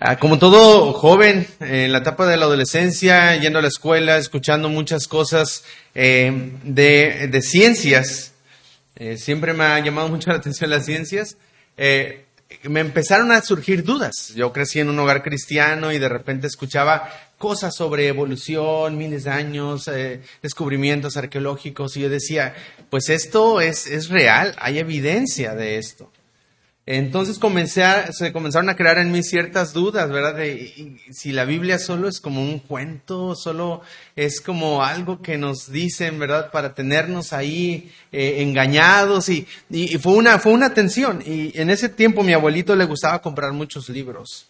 Ah, como todo joven, en la etapa de la adolescencia, yendo a la escuela, escuchando muchas cosas eh, de, ciencias, eh, siempre me ha llamado mucho la atención las ciencias, eh, me empezaron a surgir dudas. Yo crecí en un hogar cristiano y de repente escuchaba cosas sobre evolución, miles de años, descubrimientos arqueológicos y yo decía, pues esto es, es real, hay evidencia de esto. Entonces comencé se comenzaron a crear en mí ciertas dudas, ¿verdad? De si la Biblia solo es como un cuento, solo es como algo que nos dicen, ¿verdad? Para tenernos ahí eh, engañados y, y, fue una fue una tensión. Y en ese tiempo mi abuelito le gustaba comprar muchos libros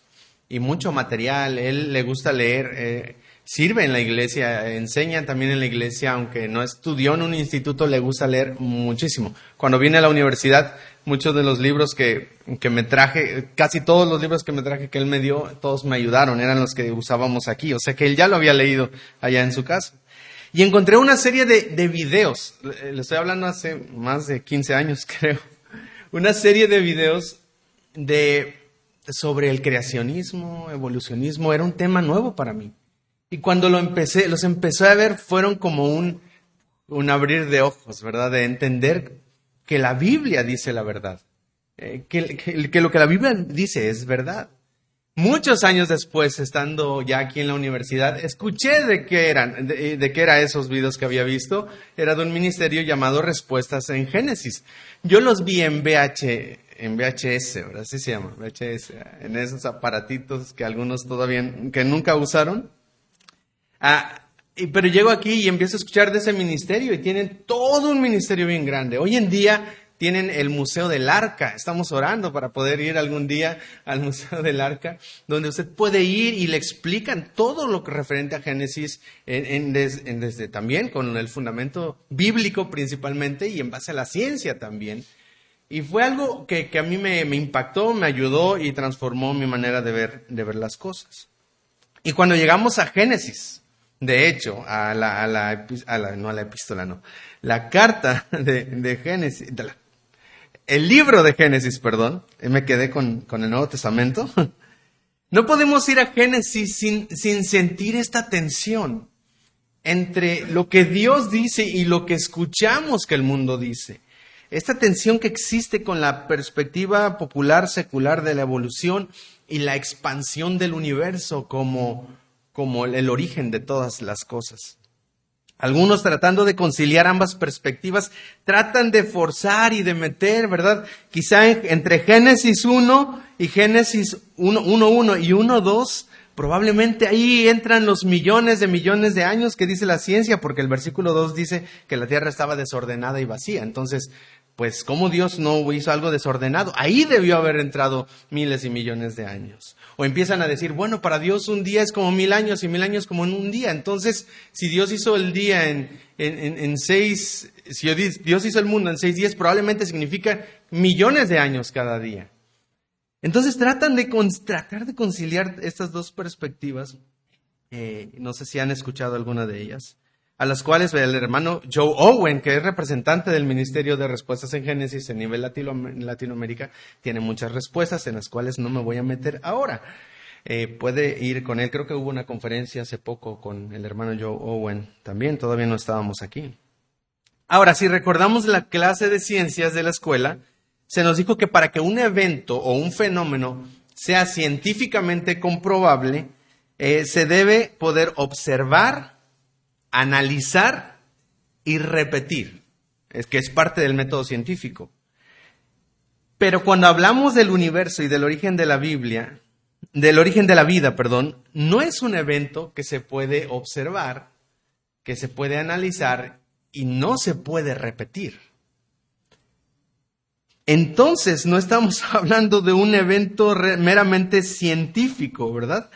y mucho material. Él le gusta leer. Eh, sirve en la iglesia, enseña también en la iglesia, aunque no estudió en un instituto, le gusta leer muchísimo. Cuando viene a la universidad, muchos de los libros que, que, me traje, casi todos los libros que me traje que él me dio, todos me ayudaron, eran los que usábamos aquí, o sea que él ya lo había leído allá en su casa. Y encontré una serie de, de videos, le estoy hablando hace más de 15 años creo, una serie de videos de, sobre el creacionismo, evolucionismo, era un tema nuevo para mí. Y cuando lo empecé, los empecé a ver, fueron como un, un abrir de ojos, ¿verdad? De entender que la Biblia dice la verdad, eh, que, que, lo que la Biblia dice es verdad. Muchos años después, estando ya aquí en la universidad, escuché de qué eran, de, de qué eran esos videos que había visto. Era de un ministerio llamado Respuestas en Génesis. Yo los vi en VH, en VHS, ¿verdad? Así se llama, en esos aparatitos que algunos todavía, que nunca usaron. Ah, pero llego aquí y empiezo a escuchar de ese ministerio y tienen todo un ministerio bien grande. Hoy en día tienen el Museo del Arca. Estamos orando para poder ir algún día al Museo del Arca, donde usted puede ir y le explican todo lo que referente a Génesis, en, desde también con el fundamento bíblico principalmente y en base a la ciencia también. Y fue algo que, a mí me, me, impactó, me ayudó y transformó mi manera de ver, de ver las cosas. Y cuando llegamos a Génesis, de hecho, a la, a la, a la, no a la epístola, no. La carta de, de Génesis, el libro de Génesis, perdón, me quedé con, con el Nuevo Testamento. No podemos ir a Génesis sin, sin sentir esta tensión entre lo que Dios dice y lo que escuchamos que el mundo dice. Esta tensión que existe con la perspectiva popular secular de la evolución y la expansión del universo como como el origen de todas las cosas. Algunos tratando de conciliar ambas perspectivas tratan de forzar y de meter, ¿verdad? Quizá entre Génesis 1 y Génesis 1.1 y 1.2, probablemente ahí entran los millones de millones de años que dice la ciencia, porque el versículo 2 dice que la tierra estaba desordenada y vacía. Entonces, pues, ¿cómo Dios no hizo algo desordenado? Ahí debió haber entrado miles y millones de años. O empiezan a decir, bueno, para Dios un día es como mil años y mil años como en un día. Entonces, si Dios hizo el día en, en, en, seis, si Dios hizo el mundo en seis días, probablemente significa millones de años cada día. Entonces tratan de tratar de conciliar estas dos perspectivas. Eh, no sé si han escuchado alguna de ellas a las cuales el hermano Joe Owen, que es representante del Ministerio de Respuestas en Génesis en nivel Latinoamérica, tiene muchas respuestas en las cuales no me voy a meter ahora. Eh, puede ir con él. Creo que hubo una conferencia hace poco con el hermano Joe Owen también, todavía no estábamos aquí. Ahora, si recordamos la clase de ciencias de la escuela, se nos dijo que para que un evento o un fenómeno sea científicamente comprobable, eh, se debe poder observar, analizar y repetir, es que es parte del método científico. Pero cuando hablamos del universo y del origen de la Biblia, del origen de la vida, perdón, no es un evento que se puede observar, que se puede analizar y no se puede repetir. Entonces, no estamos hablando de un evento meramente científico, ¿verdad?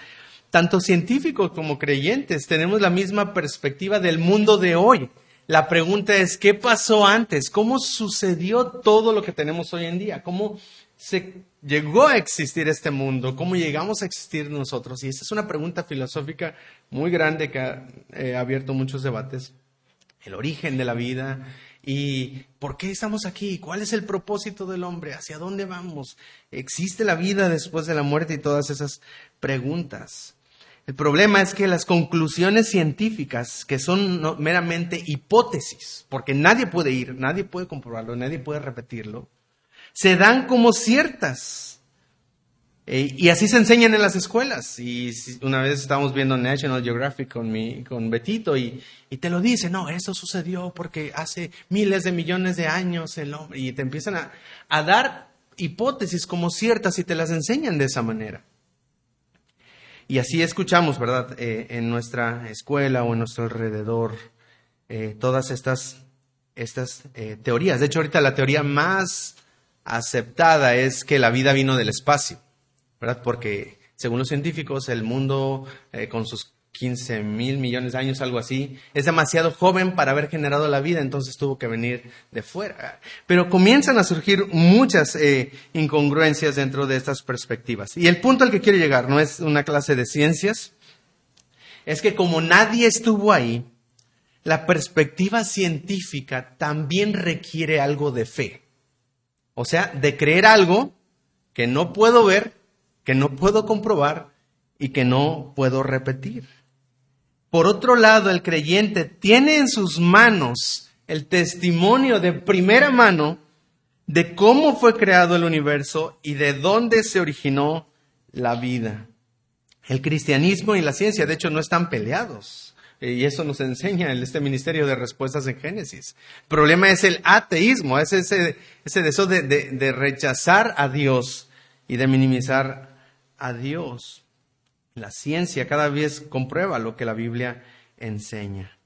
Tanto científicos como creyentes, tenemos la misma perspectiva del mundo de hoy. La pregunta es, ¿qué pasó antes? ¿Cómo sucedió todo lo que tenemos hoy en día? ¿Cómo se llegó a existir este mundo? ¿Cómo llegamos a existir nosotros? Y esta es una pregunta filosófica muy grande que ha eh, abierto muchos debates. El origen de la vida ¿Y por qué estamos aquí? ¿Cuál es el propósito del hombre? ¿Hacia dónde vamos? ¿Existe la vida después de la muerte? Y todas esas preguntas. El problema es que las conclusiones científicas, que son meramente hipótesis, porque nadie puede ir, nadie puede comprobarlo, nadie puede repetirlo, se dan como ciertas. Eh, y así se enseñan en las escuelas. Y una vez estábamos viendo National Geographic con, mi, con Betito y, te lo dice, no, eso sucedió porque hace miles de millones de años el hombre. Y te empiezan a, a dar hipótesis como ciertas y te las enseñan de esa manera. Y así escuchamos, ¿verdad? Eh, en nuestra escuela o en nuestro alrededor eh, todas estas, estas teorías. De hecho, ahorita la teoría más aceptada es que la vida vino del espacio. ¿verdad? Porque según los científicos, el mundo eh, con sus 15 mil millones de años, algo así, es demasiado joven para haber generado la vida, entonces tuvo que venir de fuera. Pero comienzan a surgir muchas eh, incongruencias dentro de estas perspectivas. Y el punto al que quiero llegar no es una clase de ciencias, es que como nadie estuvo ahí, la perspectiva científica también requiere algo de fe. O sea, de creer algo que no puedo ver, que no puedo comprobar y que no puedo repetir. Por otro lado, el creyente tiene en sus manos el testimonio de primera mano de cómo fue creado el universo y de dónde se originó la vida. El cristianismo y la ciencia, de hecho, no están peleados. Y eso nos enseña este ministerio de respuestas en Génesis. El problema es el ateísmo, es ese, ese deseo de, de rechazar a Dios y de minimizar a Dios. La ciencia cada vez comprueba lo que la Biblia enseña.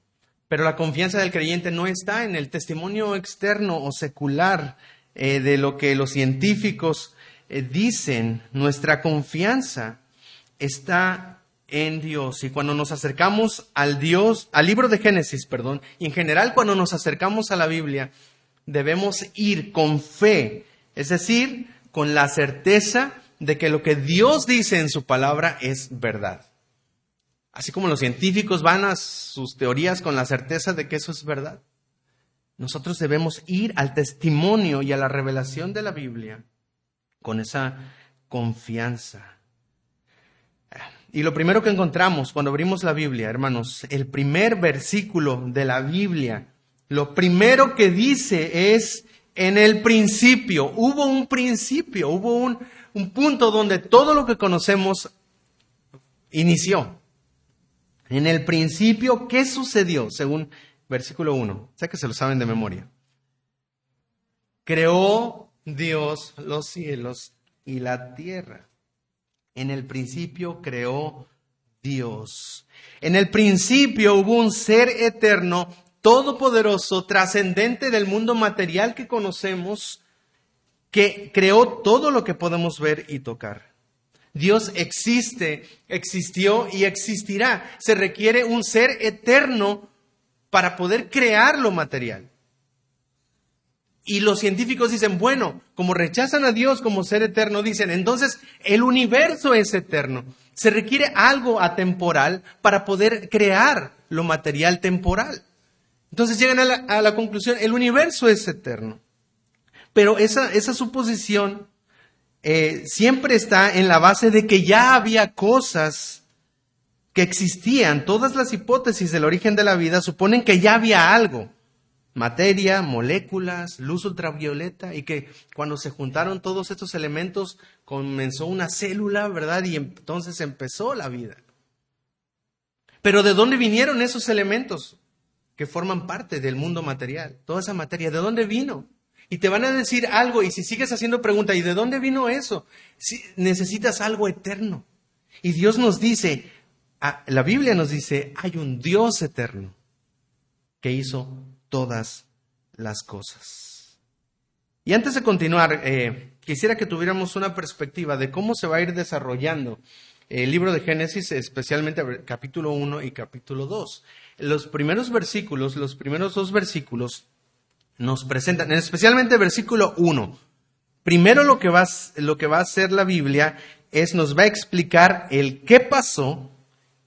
Pero la confianza del creyente no está en el testimonio externo o secular eh, de lo que los científicos eh, dicen. Nuestra confianza está en Dios. Y cuando nos acercamos al Dios, al libro de Génesis, perdón, y en general cuando nos acercamos a la Biblia, debemos ir con fe, es decir, con la certeza de que lo que Dios dice en su palabra es verdad. Así como los científicos van a sus teorías con la certeza de que eso es verdad, nosotros debemos ir al testimonio y a la revelación de la Biblia con esa confianza. Y lo primero que encontramos cuando abrimos la Biblia, hermanos, el primer versículo de la Biblia, lo primero que dice es, en el principio, hubo un principio, hubo un, un punto donde todo lo que conocemos inició. En el principio, ¿qué sucedió? Según versículo 1. Sé que se lo saben de memoria. Creó Dios los cielos y la tierra. En el principio creó Dios. En el principio hubo un ser eterno, todopoderoso, trascendente del mundo material que conocemos, que creó todo lo que podemos ver y tocar. Dios existe, existió y existirá. Se requiere un ser eterno para poder crear lo material. Y los científicos dicen, bueno, como rechazan a Dios como ser eterno, dicen, entonces el universo es eterno. Se requiere algo atemporal para poder crear lo material temporal. Entonces llegan a la, a la conclusión, el universo es eterno. Pero esa, esa suposición eh, siempre está en la base de que ya había cosas que existían. Todas las hipótesis del origen de la vida suponen que ya había algo. Materia, moléculas, luz ultravioleta, y que cuando se juntaron todos estos elementos comenzó una célula, ¿verdad? Y entonces empezó la vida. Pero ¿de dónde vinieron esos elementos que forman parte del mundo material? Toda esa materia, ¿de dónde vino? Y te van a decir algo y si sigues haciendo preguntas, ¿y de dónde vino eso? Si necesitas algo eterno. Y Dios nos dice, la Biblia nos dice, hay un Dios eterno que hizo todas las cosas. Y antes de continuar, eh, quisiera que tuviéramos una perspectiva de cómo se va a ir desarrollando el libro de Génesis, especialmente capítulo 1 y capítulo 2. Los primeros versículos, los primeros dos versículos, nos presentan, especialmente versículo 1. Primero lo que, va, lo que va a hacer la Biblia es nos va a explicar el qué pasó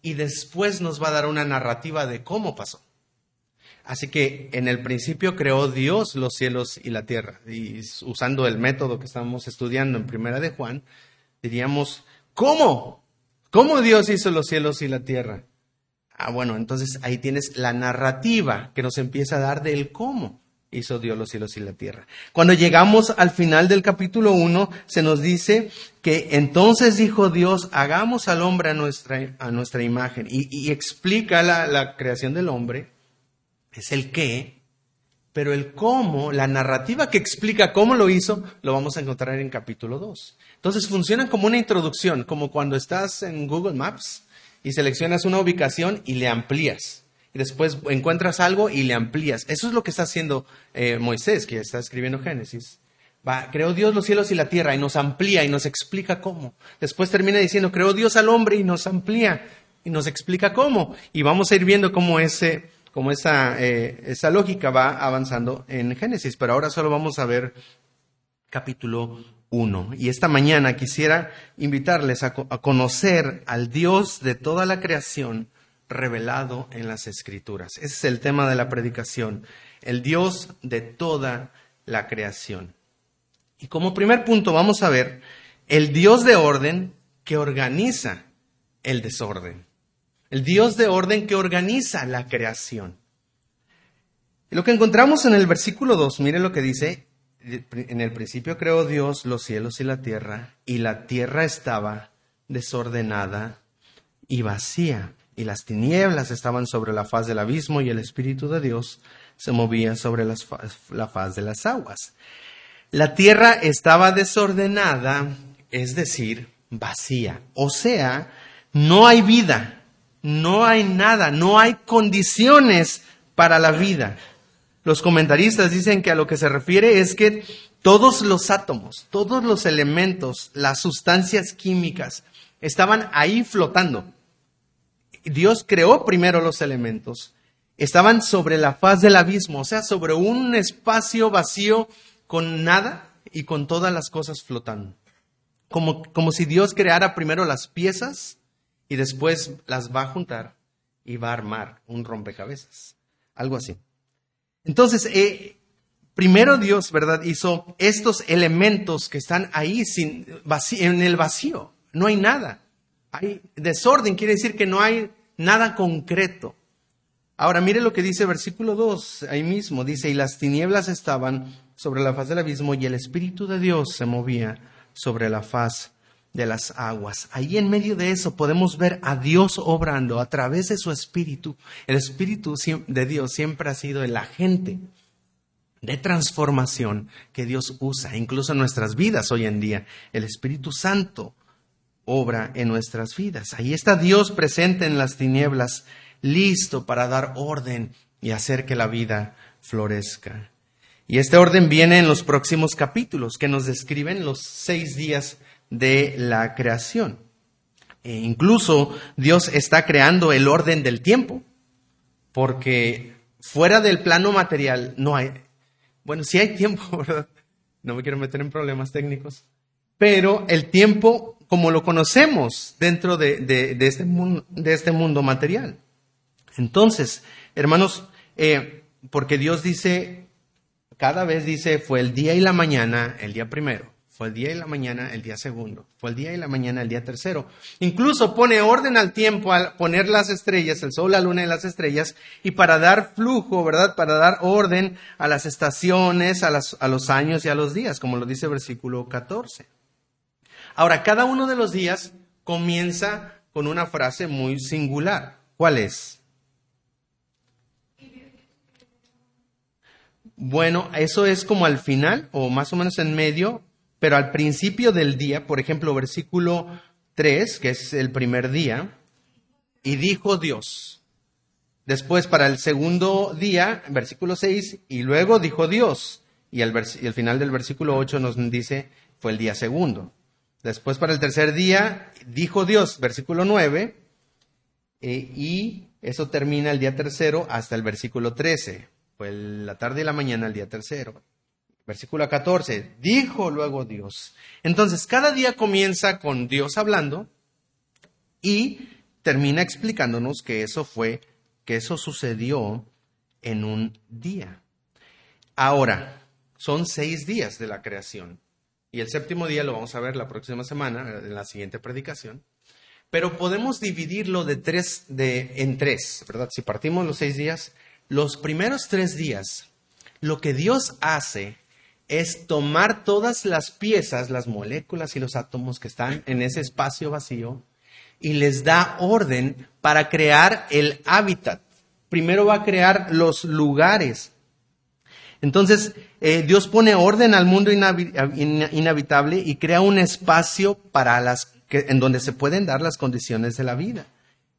y después nos va a dar una narrativa de cómo pasó. Así que en el principio creó Dios los cielos y la tierra. Y usando el método que estamos estudiando en Primera de Juan, diríamos, ¿cómo? ¿Cómo Dios hizo los cielos y la tierra? Ah, bueno, entonces ahí tienes la narrativa que nos empieza a dar del cómo hizo Dios los cielos y la tierra. Cuando llegamos al final del capítulo 1, se nos dice que entonces dijo Dios, hagamos al hombre a nuestra, a nuestra imagen. Y, explica la, creación del hombre, es el qué, pero el cómo, la narrativa que explica cómo lo hizo, lo vamos a encontrar en capítulo 2. Entonces funciona como una introducción, como cuando estás en Google Maps y seleccionas una ubicación y le amplías y después encuentras algo y le amplías. Eso es lo que está haciendo eh, Moisés, que está escribiendo Génesis. Va, creó Dios los cielos y la tierra y nos amplía y nos explica cómo. Después termina diciendo, creó Dios al hombre y nos amplía y nos explica cómo. Y vamos a ir viendo cómo, ese, cómo esa, eh, esa lógica va avanzando en Génesis. Pero ahora solo vamos a ver capítulo 1. Y esta mañana quisiera invitarles a conocer al Dios de toda la creación revelado en las escrituras. Ese es el tema de la predicación, el Dios de toda la creación. Y como primer punto vamos a ver el Dios de orden que organiza el desorden. El Dios de orden que organiza la creación. Y lo que encontramos en el versículo 2, mire lo que dice, en el principio creó Dios los cielos y la tierra, y la tierra estaba desordenada y vacía y las tinieblas estaban sobre la faz del abismo y el Espíritu de Dios se movía sobre la faz de las aguas. La tierra estaba desordenada, es decir, vacía. O sea, no hay vida, no hay nada, no hay condiciones para la vida. Los comentaristas dicen que a lo que se refiere es que todos los átomos, todos los elementos, las sustancias químicas, estaban ahí flotando. Dios creó primero los elementos. Estaban sobre la faz del abismo, o sea, sobre un espacio vacío con nada y con todas las cosas flotando. Como, como si Dios creara primero las piezas y después las va a juntar y va a armar un rompecabezas. Algo así. Entonces, eh, primero Dios, ¿verdad? Hizo estos elementos que están ahí sin, en el vacío. No hay nada. Hay desorden, quiere decir que no hay nada concreto. Ahora mire lo que dice versículo 2, ahí mismo, dice, y las tinieblas estaban sobre la faz del abismo y el Espíritu de Dios se movía sobre la faz de las aguas. Ahí en medio de eso podemos ver a Dios obrando a través de su Espíritu. El Espíritu de Dios siempre ha sido el agente de transformación que Dios usa, incluso en nuestras vidas hoy en día. El Espíritu Santo obra en nuestras vidas. Ahí está Dios presente en las tinieblas, listo para dar orden y hacer que la vida florezca. Y este orden viene en los próximos capítulos que nos describen los seis días de la creación. E incluso Dios está creando el orden del tiempo, porque fuera del plano material no hay, bueno, sí hay tiempo, ¿verdad? No me quiero meter en problemas técnicos, pero el tiempo como lo conocemos dentro de, este, mundo, de este, mundo, material. Entonces, hermanos, eh, porque Dios dice, cada vez dice, fue el día y la mañana, el día primero, fue el día y la mañana, el día segundo, fue el día y la mañana, el día tercero. Incluso pone orden al tiempo al poner las estrellas, el sol, la luna y las estrellas, y para dar flujo, ¿verdad? Para dar orden a las estaciones, a, las, a los años y a los días, como lo dice el versículo 14. Ahora, cada uno de los días comienza con una frase muy singular. ¿Cuál es? Bueno, eso es como al final o más o menos en medio, pero al principio del día, por ejemplo, versículo 3, que es el primer día, y dijo Dios. Después para el segundo día, versículo 6, y luego dijo Dios. Y el final del versículo 8 nos dice, fue el día segundo. Después para el tercer día dijo Dios, versículo 9, eh, y eso termina el día tercero hasta el versículo 13. Fue la tarde y la mañana el día tercero. Versículo 14, dijo luego Dios. Entonces, cada día comienza con Dios hablando y termina explicándonos que eso fue, que eso sucedió en un día. Ahora, son seis días de la creación. Y el séptimo día lo vamos a ver la próxima semana, en la siguiente predicación. Pero podemos dividirlo de tres, de, en tres, ¿verdad? Si partimos los seis días, los primeros tres días, lo que Dios hace es tomar todas las piezas, las moléculas y los átomos que están en ese espacio vacío y les da orden para crear el hábitat. Primero va a crear los lugares. Entonces, eh, Dios pone orden al mundo inhabitable y crea un espacio para las que, en donde se pueden dar las condiciones de la vida.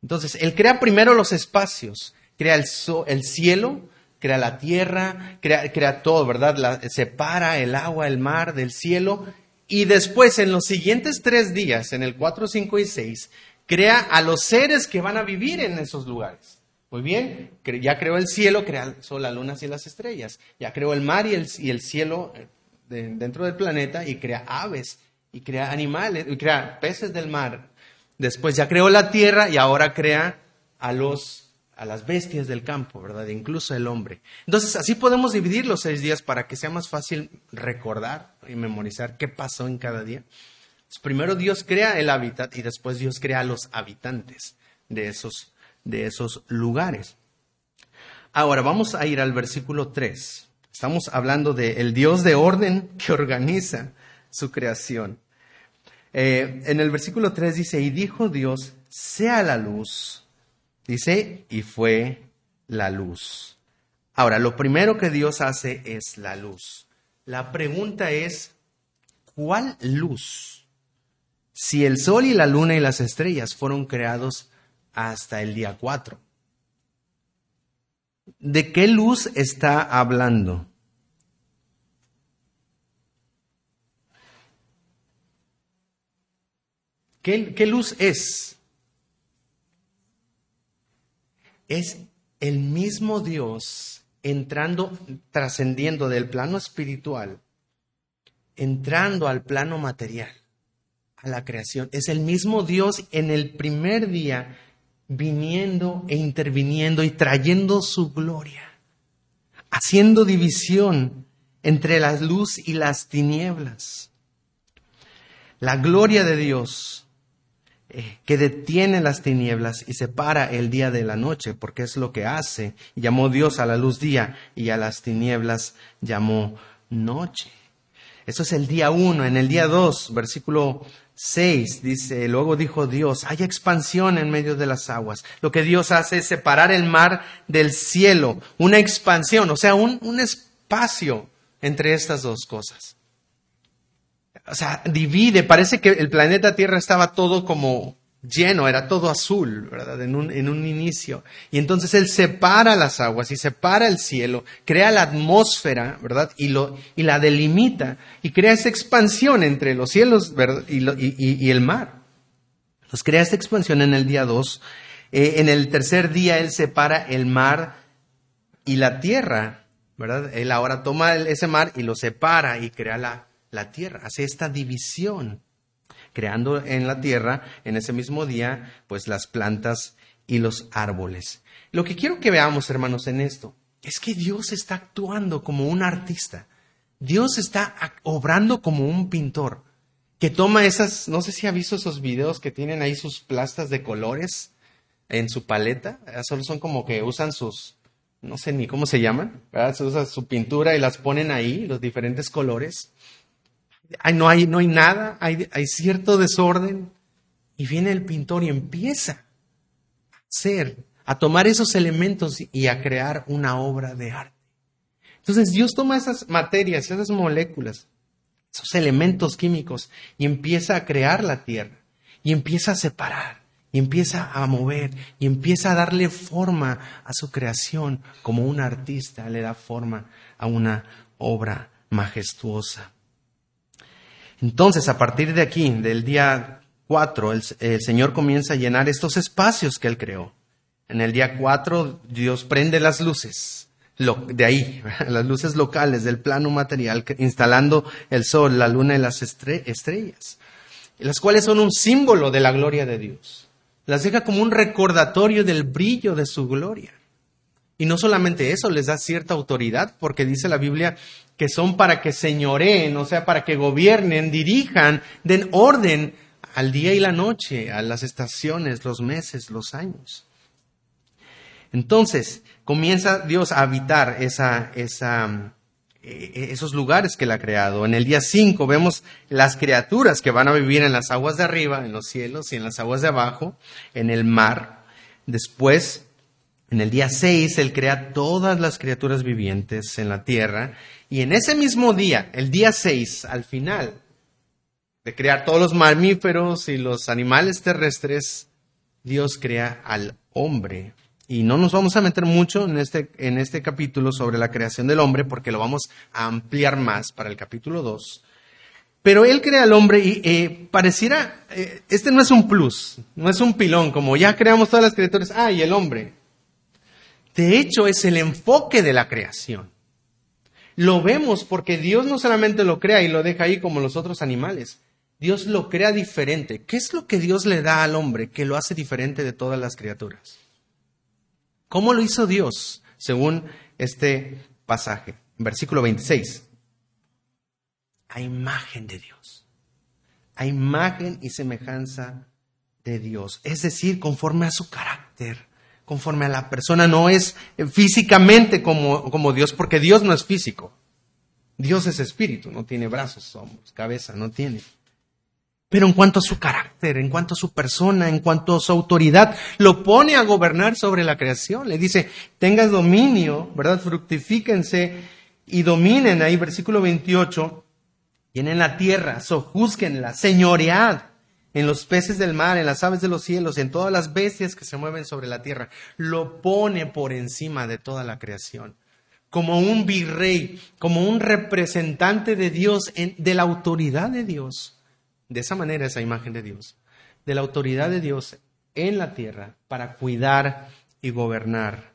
Entonces, Él crea primero los espacios, crea el, el cielo, crea la tierra, crea, todo, ¿verdad? separa el agua, el mar del cielo. Y después, en los siguientes tres días, en el 4, 5 y 6, crea a los seres que van a vivir en esos lugares. Muy bien, ya creó el cielo, crea el sol, las lunas y las estrellas. Ya creó el mar y el, y el cielo eh, dentro del planeta y crea aves y crea animales, y crea peces del mar. Después ya creó la tierra y ahora crea a los a las bestias del campo, ¿verdad? Incluso el hombre. Entonces, así podemos dividir los seis días para que sea más fácil recordar y memorizar qué pasó en cada día. primero Dios crea el hábitat y después Dios crea a los habitantes de esos, de esos lugares. Ahora vamos a ir al versículo 3. Estamos hablando del Dios de orden que organiza su creación. Eh, en el versículo 3 dice, y dijo Dios, sea la luz Dice, y fue la luz. Ahora, lo primero que Dios hace es la luz. La pregunta es, ¿cuál luz? Si el sol y la luna y las estrellas fueron creados hasta el día 4. ¿De qué luz está hablando? ¿Qué, qué luz es? es el mismo Dios entrando, trascendiendo del plano espiritual, entrando al plano material, a la creación. Es el mismo Dios en el primer día viniendo e interviniendo y trayendo su gloria, haciendo división entre la luz y las tinieblas. La gloria de Dios eh, que detiene las tinieblas y separa el día de la noche, porque es lo que hace. Llamó Dios a la luz día y a las tinieblas llamó noche. Eso es el día uno. En el día dos, versículo seis, dice, luego dijo Dios, hay expansión en medio de las aguas. Lo que Dios hace es separar el mar del cielo, una expansión, o sea, un, un espacio entre estas dos cosas o sea, divide, parece que el planeta Tierra estaba todo como lleno, era todo azul, ¿verdad? En un, en un inicio. Y entonces Él separa las aguas y separa el cielo, crea la atmósfera, ¿verdad? Y, lo, y la delimita y crea esa expansión entre los cielos. Y, y, y, el mar. Entonces crea esta expansión en el día 2. Eh, en el tercer día Él separa el mar y la tierra, ¿verdad? Él ahora toma ese mar y lo separa y crea la la tierra, hace esta división, creando en la tierra, en ese mismo día, pues las plantas y los árboles. Lo que quiero que veamos, hermanos, en esto, es que Dios está actuando como un artista. Dios está obrando como un pintor que toma esas, no sé si ha visto esos videos que tienen ahí sus plastas de colores en su paleta, solo son como que usan sus, no sé ni cómo se llaman, Se usa su pintura y las ponen ahí, los diferentes colores no, hay, no hay nada, hay, hay cierto desorden. Y viene el pintor y empieza a hacer, a tomar esos elementos y a crear una obra de arte. Entonces Dios toma esas materias, esas moléculas, esos elementos químicos y empieza a crear la tierra y empieza a separar y empieza a mover y empieza a darle forma a su creación como un artista le da forma a una obra majestuosa. Entonces, a partir de aquí, del día 4, el, Señor comienza a llenar estos espacios que Él creó. En el día 4, Dios prende las luces, de ahí, las luces locales del plano material, instalando el sol, la luna y las estrellas, las cuales son un símbolo de la gloria de Dios. Las deja como un recordatorio del brillo de su gloria. Y no solamente eso, les da cierta autoridad, porque dice la Biblia que son para que señoreen, o sea, para que gobiernen, dirijan, den orden al día y la noche, a las estaciones, los meses, los años. Entonces, comienza Dios a habitar esa, esa, eh, esos lugares que Él ha creado. En el día 5 vemos las criaturas que van a vivir en las aguas de arriba, en los cielos y en las aguas de abajo, en el mar. Después, en el día 6, Él crea todas las criaturas vivientes en la tierra. Y en ese mismo día, el día 6, al final de crear todos los mamíferos y los animales terrestres, Dios crea al hombre y no nos vamos a meter mucho en este, en este capítulo sobre la creación del hombre porque lo vamos a ampliar más para el capítulo 2. Pero él crea al hombre y eh, pareciera, eh, este no es un plus, no es un pilón, como ya creamos todas las criaturas, ah, y el hombre. De hecho, es el enfoque de la creación. Lo vemos porque Dios no solamente lo crea y lo deja ahí como los otros animales, Dios lo crea diferente. ¿Qué es lo que Dios le da al hombre que lo hace diferente de todas las criaturas? ¿Cómo lo hizo Dios? Según este pasaje, versículo 26. A imagen de Dios. A imagen y semejanza de Dios. Es decir, conforme a su carácter, conforme a la persona. No es físicamente como, como Dios, porque Dios no es físico. Dios es espíritu, no tiene brazos, hombros, cabeza, no tiene. Pero en cuanto a su carácter, en cuanto a su persona, en cuanto a su autoridad, lo pone a gobernar sobre la creación. Le dice, tengas dominio, ¿verdad? Fructifíquense y dominen. Ahí, versículo 28, en la tierra, sojuzguenla, señoread en los peces del mar, en las aves de los cielos, en todas las bestias que se mueven sobre la tierra. Lo pone por encima de toda la creación como un virrey, como un representante de Dios, de la autoridad de Dios de esa manera esa imagen de Dios, de la autoridad de Dios en la tierra para cuidar y gobernar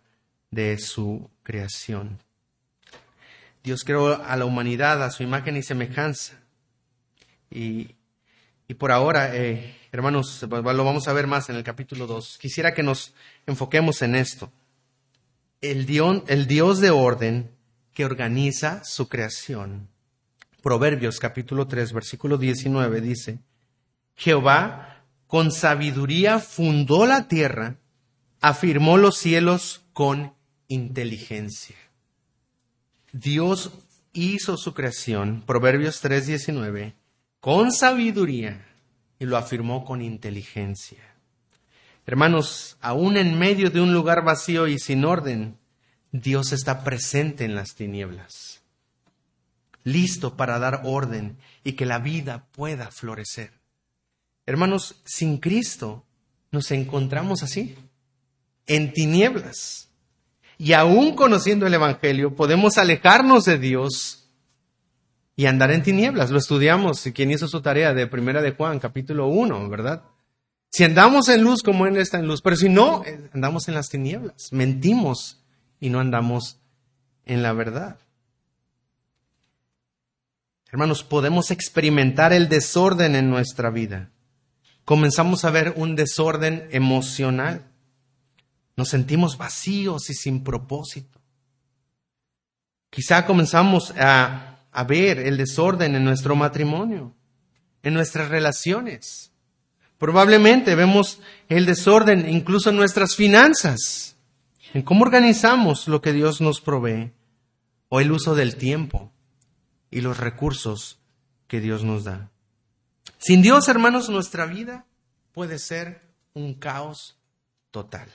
de su creación. Dios creó a la humanidad a su imagen y semejanza. Y, por ahora, eh, hermanos, lo vamos a ver más en el capítulo 2. Quisiera que nos enfoquemos en esto. El Dios, el Dios de orden que organiza su creación Proverbios capítulo 3, versículo 19 dice, Jehová con sabiduría fundó la tierra, afirmó los cielos con inteligencia. Dios hizo su creación, Proverbios 3, 19, con sabiduría y lo afirmó con inteligencia. Hermanos, aún en medio de un lugar vacío y sin orden, Dios está presente en las tinieblas listo para dar orden y que la vida pueda florecer. Hermanos, sin Cristo nos encontramos así, en tinieblas. Y aún conociendo el Evangelio, podemos alejarnos de Dios y andar en tinieblas. Lo estudiamos, quien hizo su tarea de Primera de Juan, capítulo 1, ¿verdad? Si andamos en luz como Él está en luz, pero si no, andamos en las tinieblas, mentimos y no andamos en la verdad. Hermanos, podemos experimentar el desorden en nuestra vida. Comenzamos a ver un desorden emocional. Nos sentimos vacíos y sin propósito. Quizá comenzamos a, a ver el desorden en nuestro matrimonio, en nuestras relaciones. Probablemente vemos el desorden incluso en nuestras finanzas, en cómo organizamos lo que Dios nos provee o el uso del tiempo y los recursos que Dios nos da. Sin Dios, hermanos, nuestra vida puede ser un caos total.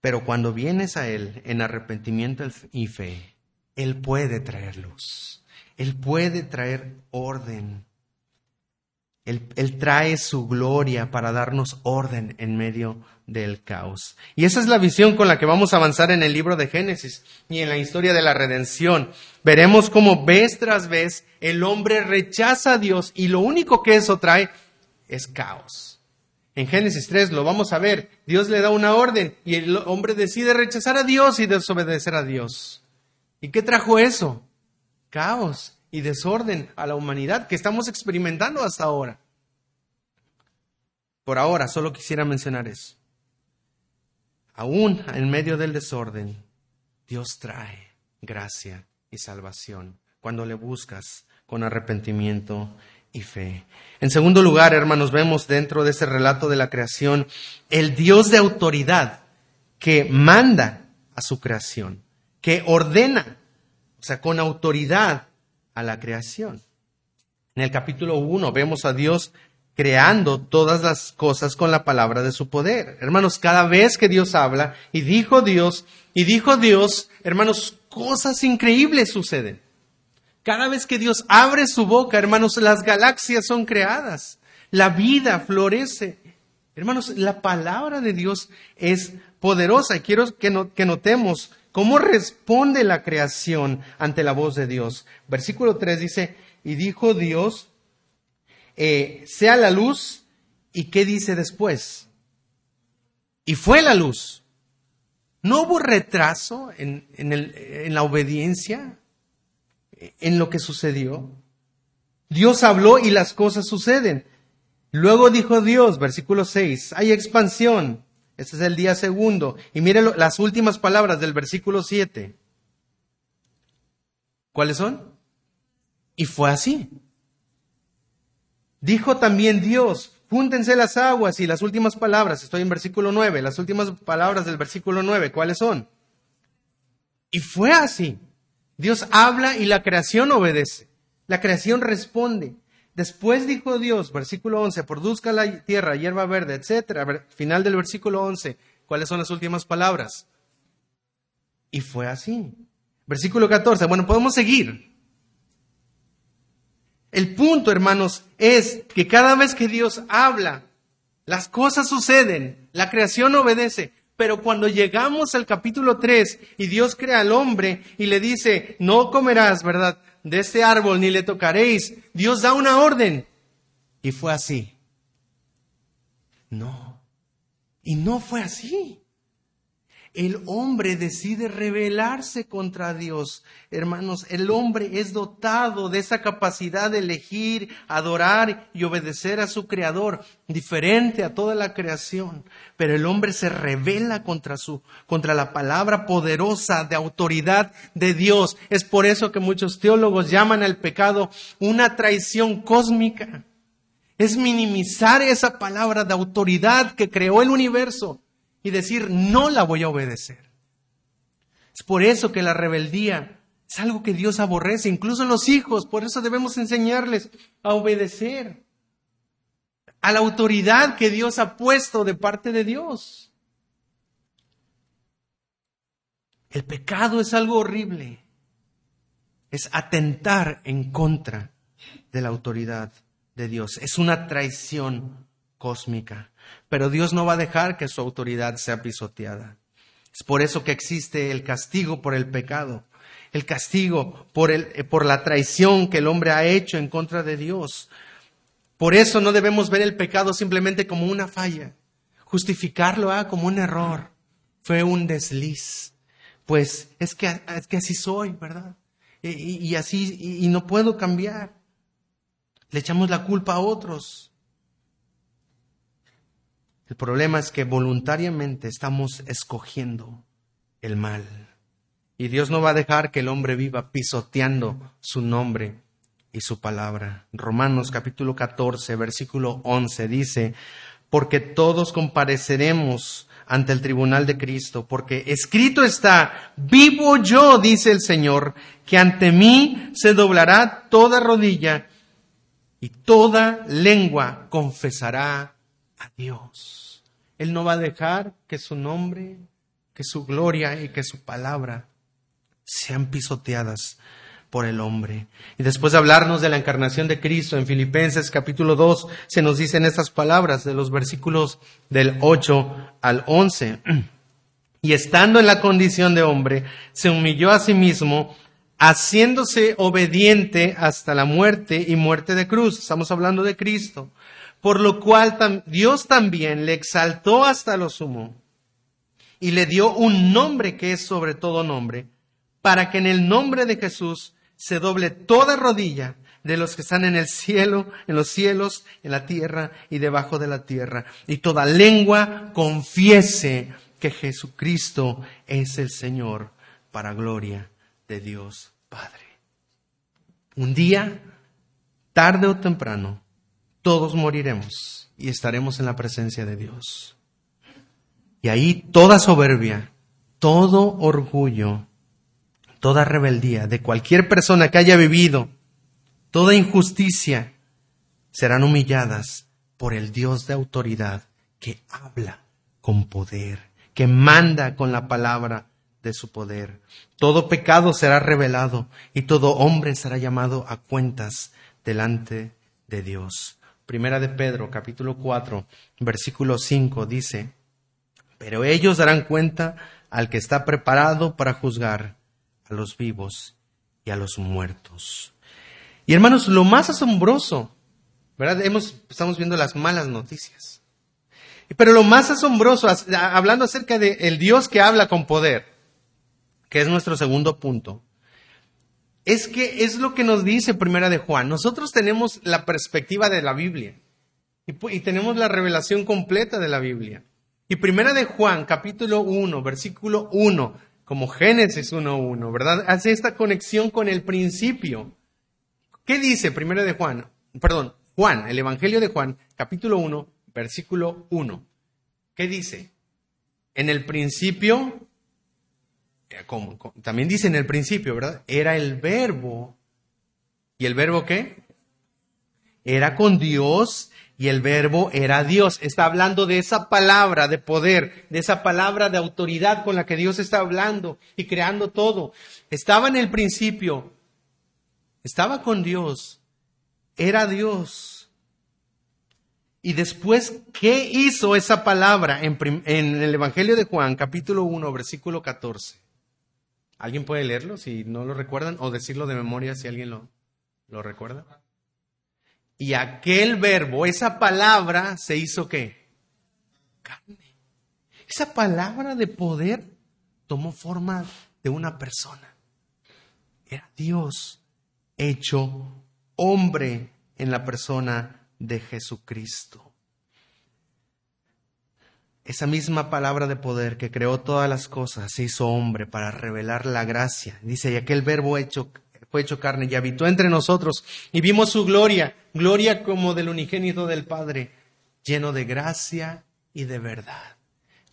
Pero cuando vienes a Él en arrepentimiento y fe, Él puede traer luz. Él puede traer orden. Él, trae su gloria para darnos orden en medio del caos. Y esa es la visión con la que vamos a avanzar en el libro de Génesis y en la historia de la redención. Veremos cómo vez tras vez el hombre rechaza a Dios y lo único que eso trae es caos. En Génesis 3 lo vamos a ver. Dios le da una orden y el hombre decide rechazar a Dios y desobedecer a Dios. ¿Y qué trajo eso? Caos y desorden a la humanidad que estamos experimentando hasta ahora. Por ahora solo quisiera mencionar eso. aún en medio del desorden, Dios trae gracia y salvación cuando le buscas con arrepentimiento y fe. En segundo lugar, hermanos, vemos dentro de ese relato de la creación el Dios de autoridad que manda a su creación, que ordena, o sea, con autoridad a la creación. En el capítulo 1 vemos a Dios creando todas las cosas con la palabra de su poder. Hermanos, cada vez que Dios habla y dijo Dios, y dijo Dios, hermanos, cosas increíbles suceden. Cada vez que Dios abre su boca, hermanos, las galaxias son creadas, la vida florece. Hermanos, la palabra de Dios es poderosa y quiero que, notemos cómo responde la creación ante la voz de Dios. Versículo 3 dice, y dijo Dios, eh, sea la luz, ¿y qué dice después? Y fue la luz. ¿No hubo retraso en, en la obediencia? en lo que sucedió. Dios habló y las cosas suceden. Luego dijo Dios, versículo 6, hay expansión. Este es el día segundo. Y mire las últimas palabras del versículo 7. ¿Cuáles son? Y fue así. Dijo también Dios, júntense las aguas y las últimas palabras, estoy en versículo 9, las últimas palabras del versículo 9, ¿cuáles son? Y fue así. Dios habla y la creación obedece. La creación responde. Después dijo Dios, versículo 11, produzca la tierra hierba verde, etcétera. Final del versículo 11, ¿cuáles son las últimas palabras? Y fue así. Versículo 14, bueno, podemos seguir. El punto, hermanos, es que cada vez que Dios habla, las cosas suceden, la creación obedece. Pero cuando llegamos al capítulo 3 y Dios crea al hombre y le dice, no comerás, ¿verdad? De este árbol ni le tocaréis, Dios da una orden. Y fue así. No. Y no fue así el hombre decide rebelarse contra Dios. Hermanos, el hombre es dotado de esa capacidad de elegir, adorar y obedecer a su creador, diferente a toda la creación. Pero el hombre se revela contra su, contra la palabra poderosa de autoridad de Dios. Es por eso que muchos teólogos llaman al pecado una traición cósmica. Es minimizar esa palabra de autoridad que creó el universo y decir, no la voy a obedecer. Es por eso que la rebeldía es algo que Dios aborrece, incluso los hijos, por eso debemos enseñarles a obedecer a la autoridad que Dios ha puesto de parte de Dios. El pecado es algo horrible, es atentar en contra de la autoridad de Dios, es una traición cósmica. Pero Dios no va a dejar que su autoridad sea pisoteada. Es por eso que existe el castigo por el pecado, el castigo por, el, eh, por la traición que el hombre ha hecho en contra de Dios. Por eso no debemos ver el pecado simplemente como una falla, justificarlo ah, como un error. Fue un desliz. Pues es que, es que así soy, ¿verdad? Y, y así, y no puedo cambiar. Le echamos la culpa a otros. El problema es que voluntariamente estamos escogiendo el mal. Y Dios no va a dejar que el hombre viva pisoteando su nombre y su palabra. Romanos capítulo 14, versículo 11 dice, porque todos compareceremos ante el tribunal de Cristo, porque escrito está, vivo yo, dice el Señor, que ante mí se doblará toda rodilla y toda lengua confesará a Dios. Él no va a dejar que su nombre, que su gloria y que su palabra sean pisoteadas por el hombre. Y después de hablarnos de la encarnación de Cristo en Filipenses capítulo 2, se nos dicen estas palabras de los versículos del 8 al 11. Y estando en la condición de hombre, se humilló a sí mismo, haciéndose obediente hasta la muerte y muerte de cruz. Estamos hablando de Cristo por lo cual Dios también le exaltó hasta lo sumo y le dio un nombre que es sobre todo nombre, para que en el nombre de Jesús se doble toda rodilla de los que están en el cielo, en los cielos, en la tierra y debajo de la tierra, y toda lengua confiese que Jesucristo es el Señor para gloria de Dios Padre. Un día, tarde o temprano, todos moriremos y estaremos en la presencia de Dios. Y ahí toda soberbia, todo orgullo, toda rebeldía de cualquier persona que haya vivido, toda injusticia, serán humilladas por el Dios de autoridad que habla con poder, que manda con la palabra de su poder. Todo pecado será revelado y todo hombre será llamado a cuentas delante de Dios. Primera de Pedro, capítulo 4, versículo 5 dice, pero ellos darán cuenta al que está preparado para juzgar a los vivos y a los muertos. Y hermanos, lo más asombroso, ¿verdad? Estamos viendo las malas noticias. Pero lo más asombroso, hablando acerca del el Dios que habla con poder, que es nuestro segundo punto, es que es lo que nos dice Primera de Juan. Nosotros tenemos la perspectiva de la Biblia y, tenemos la revelación completa de la Biblia. Y primera de Juan, capítulo 1, versículo 1, como Génesis 1.1, ¿verdad? Hace esta conexión con el principio. ¿Qué dice primera de Juan? Perdón, Juan, el Evangelio de Juan, capítulo 1, versículo 1. ¿Qué dice? En el principio, también dice en el principio, ¿verdad? Era el verbo. ¿Y el verbo qué? Era con Dios y el verbo era Dios. Está hablando de esa palabra de poder, de esa palabra de autoridad con la que Dios está hablando y creando todo. Estaba en el principio, estaba con Dios, era Dios. Y después, ¿qué hizo esa palabra en, el Evangelio de Juan, capítulo 1, versículo 14? ¿Alguien puede leerlo si no lo recuerdan o decirlo de memoria si alguien lo, lo recuerda? Y aquel verbo, esa palabra, se hizo qué? Carne. Esa palabra de poder tomó forma de una persona. Era Dios hecho hombre en la persona de Jesucristo. Esa misma palabra de poder que creó todas las cosas se hizo hombre para revelar la gracia. Dice, y aquel verbo hecho fue hecho carne y habitó entre nosotros y vimos su gloria, gloria como del unigénito del Padre, lleno de gracia y de verdad.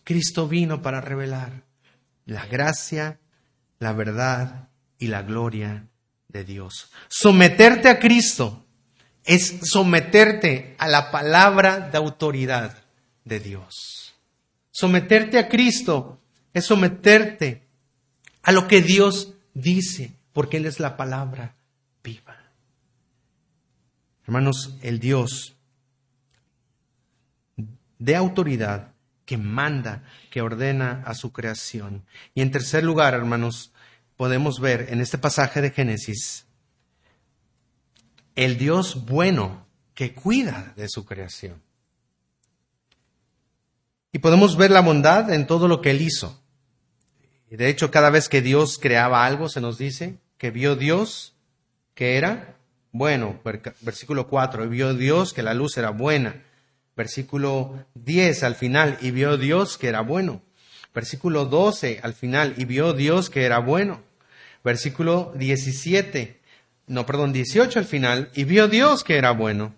Cristo vino para revelar la gracia, la verdad y la gloria de Dios. Someterte a Cristo es someterte a la palabra de autoridad de Dios. Someterte a Cristo es someterte a lo que Dios dice porque Él es la palabra viva. Hermanos, el Dios de autoridad que manda, que ordena a su creación. Y en tercer lugar, hermanos, podemos ver en este pasaje de Génesis el Dios bueno que cuida de su creación. Y podemos ver la bondad en todo lo que Él hizo. Y de hecho, cada vez que Dios creaba algo, se nos dice que vio Dios que era bueno. Versículo 4, y vio Dios que la luz era buena. Versículo 10 al final, y vio Dios que era bueno. Versículo 12 al final, y vio Dios que era bueno. Versículo 17, no, perdón, 18 al final, y vio Dios que era bueno.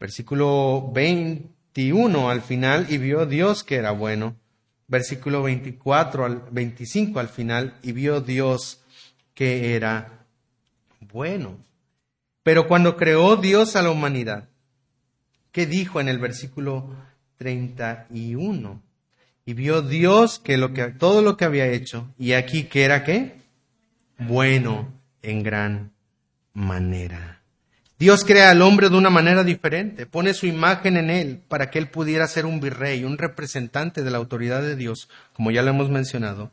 Versículo 21 al final, y vio Dios que era bueno versículo 24 al 25 al final, y vio Dios que era bueno. Pero cuando creó Dios a la humanidad, ¿qué dijo en el versículo 31? Y vio Dios que, lo que todo lo que había hecho, y aquí que era qué? Bueno en gran manera. Dios crea al hombre de una manera diferente, pone su imagen en él para que él pudiera ser un virrey, un representante de la autoridad de Dios, como ya lo hemos mencionado.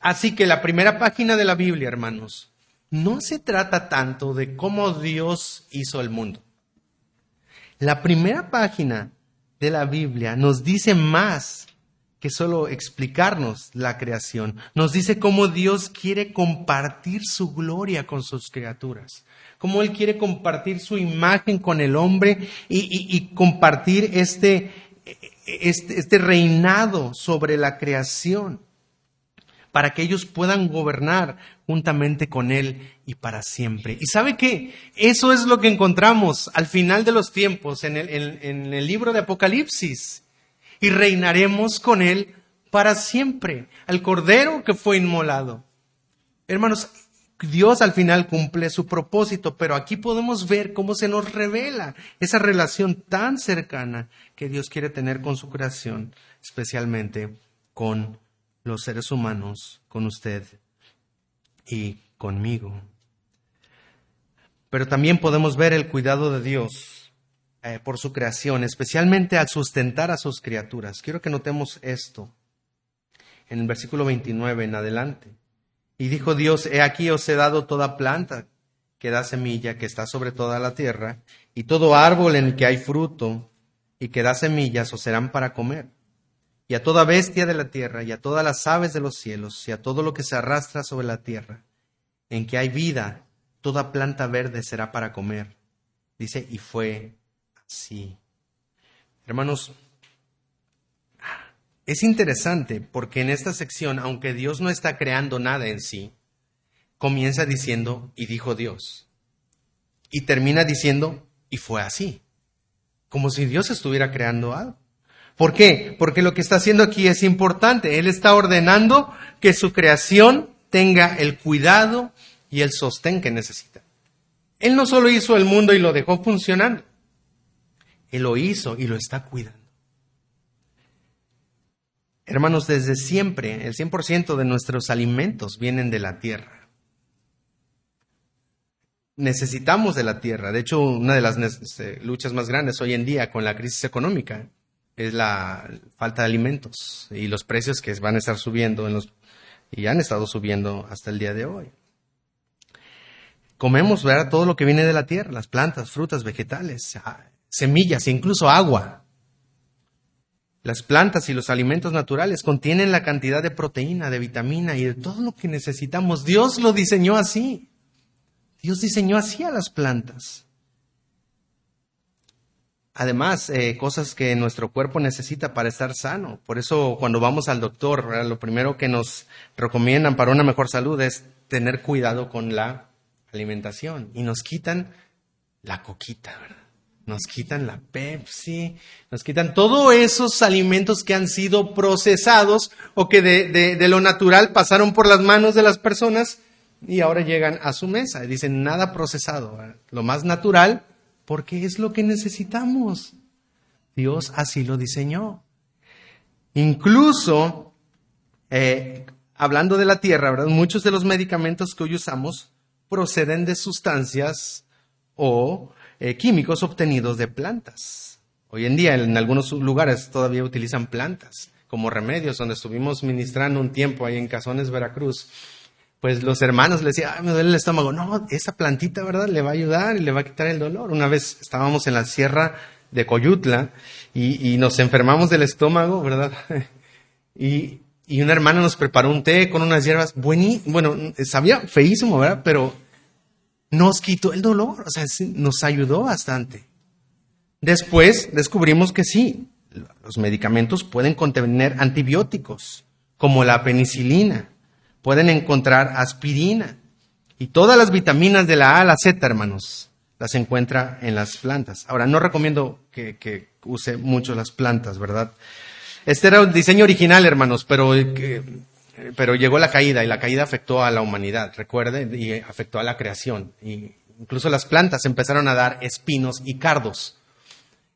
Así que la primera página de la Biblia, hermanos, no se trata tanto de cómo Dios hizo el mundo. La primera página de la Biblia nos dice más que solo explicarnos la creación. Nos dice cómo Dios quiere compartir su gloria con sus criaturas cómo Él quiere compartir su imagen con el hombre y, compartir este, este, este reinado sobre la creación para que ellos puedan gobernar juntamente con Él y para siempre. ¿Y sabe qué? Eso es lo que encontramos al final de los tiempos en el, en el libro de Apocalipsis. Y reinaremos con Él para siempre, al Cordero que fue inmolado. Hermanos, Dios al final cumple su propósito, pero aquí podemos ver cómo se nos revela esa relación tan cercana que Dios quiere tener con su creación, especialmente con los seres humanos, con usted y conmigo. Pero también podemos ver el cuidado de Dios eh, por su creación, especialmente al sustentar a sus criaturas. Quiero que notemos esto en el versículo 29 en adelante. Y dijo Dios, he aquí os he dado toda planta que da semilla, que está sobre toda la tierra, y todo árbol en el que hay fruto, y que da semillas os serán para comer y a toda bestia de la tierra, y a todas las aves de los cielos, y a todo lo que se arrastra sobre la tierra, en que hay vida, toda planta verde será para comer. Dice, y fue así. Hermanos, es interesante porque en esta sección, aunque Dios no está creando nada en sí, comienza diciendo, y dijo Dios. Y termina diciendo, y fue así. Como si Dios estuviera creando algo. ¿Por qué? Porque lo que está haciendo aquí es importante. Él está ordenando que su creación tenga el cuidado y el sostén que necesita. Él no solo hizo el mundo y lo dejó funcionando, Él lo hizo y lo está cuidando. Hermanos, desde siempre, el 100% de nuestros alimentos vienen de la tierra. Necesitamos de la tierra. De hecho, una de las este, luchas más grandes hoy en día con la crisis económica es la falta de alimentos y los precios que van a estar subiendo y han estado subiendo hasta el día de hoy. Comemos ¿verdad? todo lo que viene de la tierra, las plantas, frutas, vegetales, semillas, incluso agua. Las plantas y los alimentos naturales contienen la cantidad de proteína, de vitamina y de todo lo que necesitamos. Dios lo diseñó así. Dios diseñó así a las plantas. Además, eh, cosas que nuestro cuerpo necesita para estar sano. Por eso, cuando vamos al doctor, lo primero que nos recomiendan para una mejor salud es tener cuidado con la alimentación. Y nos quitan la coquita, ¿verdad? Nos quitan la Pepsi, nos quitan todos esos alimentos que han sido procesados o que de, lo natural pasaron por las manos de las personas y ahora llegan a su mesa. Y dicen, nada procesado, lo más natural porque es lo que necesitamos. Dios así lo diseñó. Incluso, eh, hablando de la tierra, muchos de los medicamentos que hoy usamos proceden de sustancias o eh, químicos obtenidos de plantas. Hoy en día en algunos lugares todavía utilizan plantas como remedios, donde estuvimos ministrando un tiempo ahí en Cazones, Veracruz pues los hermanos le decían, me duele el estómago. No, esa plantita, ¿verdad? Le va a ayudar y le va a quitar el dolor. Una vez estábamos en la sierra de Coyutla y, nos enfermamos del estómago, ¿verdad? y, y una hermana nos preparó un té con unas hierbas buenísimas. Bueno, sabía feísimo, ¿verdad? Pero nos quitó el dolor, o sea, nos ayudó bastante. Después descubrimos que sí, los medicamentos pueden contener antibióticos, como la penicilina pueden encontrar aspirina. Y todas las vitaminas de la A a la Z, hermanos, las encuentra en las plantas. Ahora, no recomiendo que, use mucho las plantas, ¿verdad? Este era el diseño original, hermanos, pero, pero llegó la caída y la caída afectó a la humanidad, recuerde, y afectó a la creación. Y incluso las plantas empezaron a dar espinos y cardos.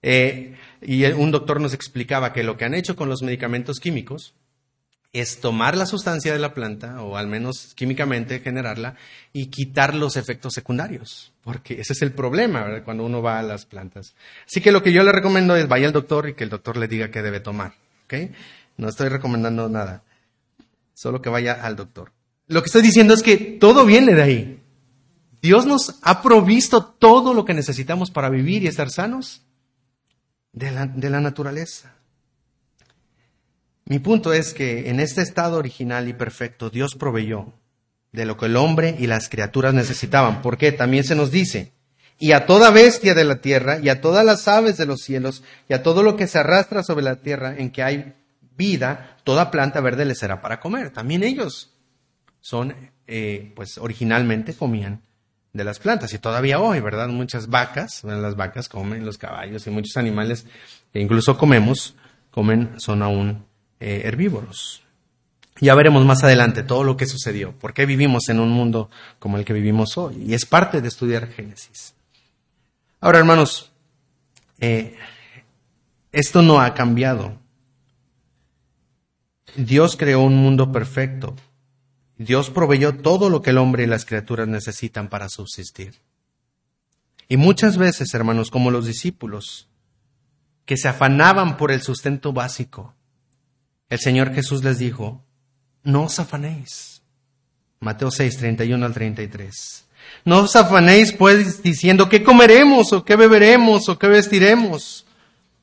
Eh, y un doctor nos explicaba que lo que han hecho con los medicamentos químicos es tomar la sustancia de la planta, o al menos químicamente generarla, y quitar los efectos secundarios, porque ese es el problema cuando uno va a las plantas. Así que lo que yo le recomiendo es vaya al doctor y que el doctor le diga qué debe tomar. ¿okay? No estoy recomendando nada, solo que vaya al doctor. Lo que estoy diciendo es que todo viene de ahí. Dios nos ha provisto todo lo que necesitamos para vivir y estar sanos de la, de la naturaleza. Mi punto es que en este estado original y perfecto Dios proveyó de lo que el hombre y las criaturas necesitaban. Porque también se nos dice, y a toda bestia de la tierra, y a todas las aves de los cielos, y a todo lo que se arrastra sobre la tierra en que hay vida, toda planta verde les será para comer. También ellos son, eh, pues originalmente comían de las plantas y todavía hoy, ¿verdad? Muchas vacas, las vacas comen, los caballos y muchos animales que incluso comemos, comen, son aún eh, herbívoros. Ya veremos más adelante todo lo que sucedió, por qué vivimos en un mundo como el que vivimos hoy, y es parte de estudiar Génesis. Ahora, hermanos, eh, esto no ha cambiado. Dios creó un mundo perfecto. Dios proveyó todo lo que el hombre y las criaturas necesitan para subsistir. Y muchas veces, hermanos, como los discípulos, que se afanaban por el sustento básico, el Señor Jesús les dijo, no os afanéis. Mateo 6, 31 al 33. No os afanéis pues diciendo qué comeremos o qué beberemos o qué vestiremos,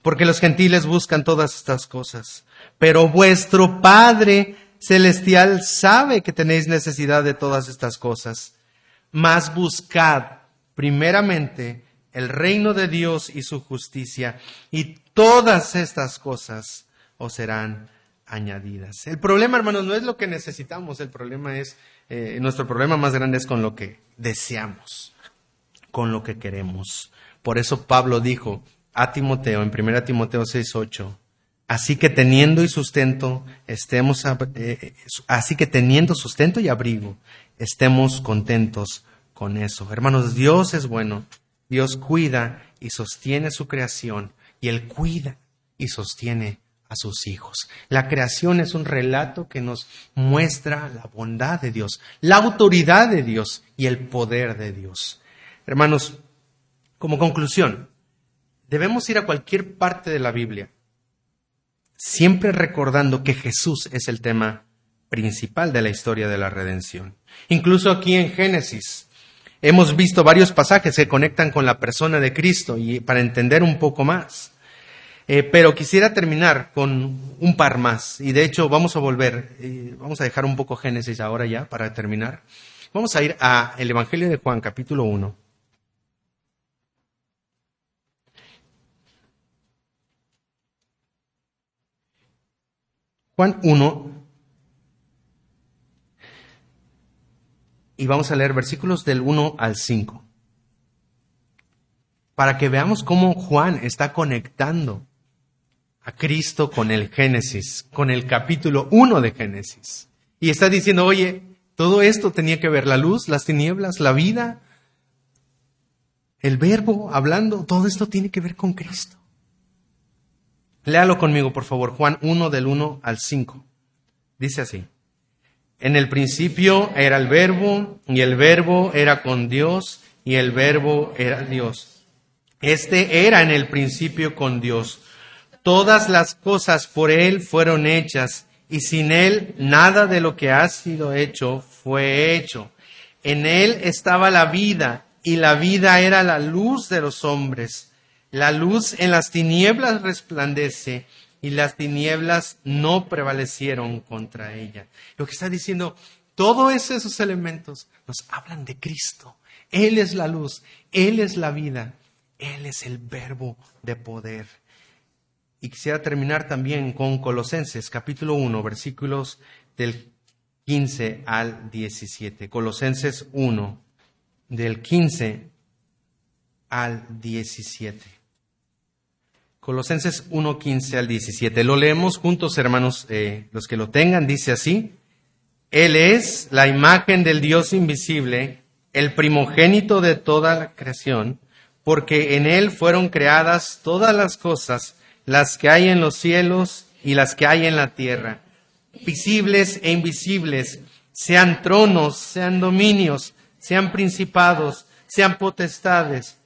porque los gentiles buscan todas estas cosas. Pero vuestro Padre celestial sabe que tenéis necesidad de todas estas cosas. Mas buscad primeramente el reino de Dios y su justicia, y todas estas cosas os serán añadidas. El problema, hermanos, no es lo que necesitamos, el problema es, eh, nuestro problema más grande es con lo que deseamos, con lo que queremos. Por eso Pablo dijo a Timoteo, en 1 Timoteo 6:8, así que teniendo y sustento, estemos, eh, así que teniendo sustento y abrigo, estemos contentos con eso. Hermanos, Dios es bueno, Dios cuida y sostiene su creación, y Él cuida y sostiene a sus hijos. La creación es un relato que nos muestra la bondad de Dios, la autoridad de Dios y el poder de Dios. Hermanos, como conclusión, debemos ir a cualquier parte de la Biblia, siempre recordando que Jesús es el tema principal de la historia de la redención. Incluso aquí en Génesis hemos visto varios pasajes que conectan con la persona de Cristo y para entender un poco más. Eh, pero quisiera terminar con un par más. Y de hecho vamos a volver, eh, vamos a dejar un poco Génesis ahora ya para terminar. Vamos a ir a el Evangelio de Juan, capítulo 1. Juan 1. Y vamos a leer versículos del 1 al 5. Para que veamos cómo Juan está conectando a Cristo con el Génesis, con el capítulo 1 de Génesis. Y está diciendo, oye, todo esto tenía que ver la luz, las tinieblas, la vida, el verbo hablando, todo esto tiene que ver con Cristo. Léalo conmigo, por favor, Juan 1 del 1 al 5. Dice así. En el principio era el verbo, y el verbo era con Dios, y el verbo era Dios. Este era en el principio con Dios. Todas las cosas por Él fueron hechas y sin Él nada de lo que ha sido hecho fue hecho. En Él estaba la vida y la vida era la luz de los hombres. La luz en las tinieblas resplandece y las tinieblas no prevalecieron contra ella. Lo que está diciendo, todos esos elementos nos hablan de Cristo. Él es la luz, Él es la vida, Él es el verbo de poder. Y quisiera terminar también con Colosenses capítulo 1, versículos del 15 al 17. Colosenses 1, del 15 al 17. Colosenses 1, 15 al 17. Lo leemos juntos, hermanos, eh, los que lo tengan, dice así. Él es la imagen del Dios invisible, el primogénito de toda la creación, porque en Él fueron creadas todas las cosas las que hay en los cielos y las que hay en la tierra, visibles e invisibles, sean tronos, sean dominios, sean principados, sean potestades.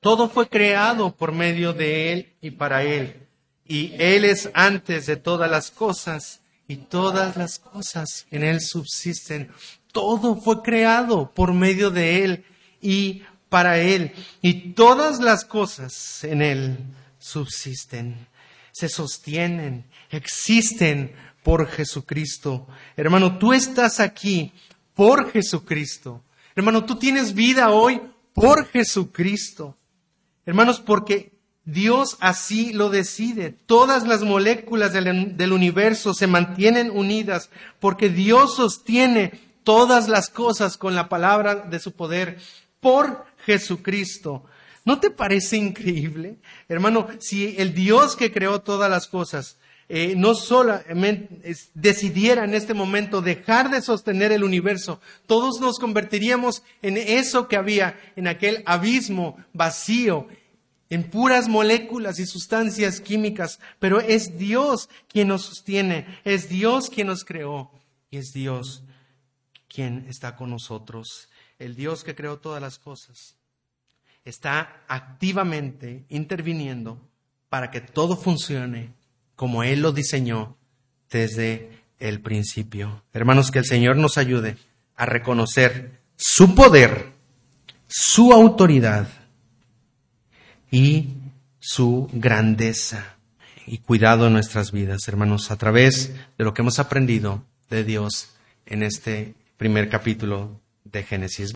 Todo fue creado por medio de Él y para Él. Y Él es antes de todas las cosas y todas las cosas en Él subsisten. Todo fue creado por medio de Él y para Él. Y todas las cosas en Él subsisten, se sostienen, existen por Jesucristo. Hermano, tú estás aquí por Jesucristo. Hermano, tú tienes vida hoy por Jesucristo. Hermanos, porque Dios así lo decide. Todas las moléculas del, universo se mantienen unidas porque Dios sostiene todas las cosas con la palabra de su poder por Jesucristo. ¿No te parece increíble? Hermano, si el Dios que creó todas las cosas eh, no solamente decidiera en este momento dejar de sostener el universo, todos nos convertiríamos en eso que había, en aquel abismo vacío, en puras moléculas y sustancias químicas, pero es Dios quien nos sostiene, es Dios quien nos creó y es Dios quien está con nosotros, el Dios que creó todas las cosas está activamente interviniendo para que todo funcione como Él lo diseñó desde el principio. Hermanos, que el Señor nos ayude a reconocer su poder, su autoridad y su grandeza y cuidado en nuestras vidas, hermanos, a través de lo que hemos aprendido de Dios en este primer capítulo de Génesis.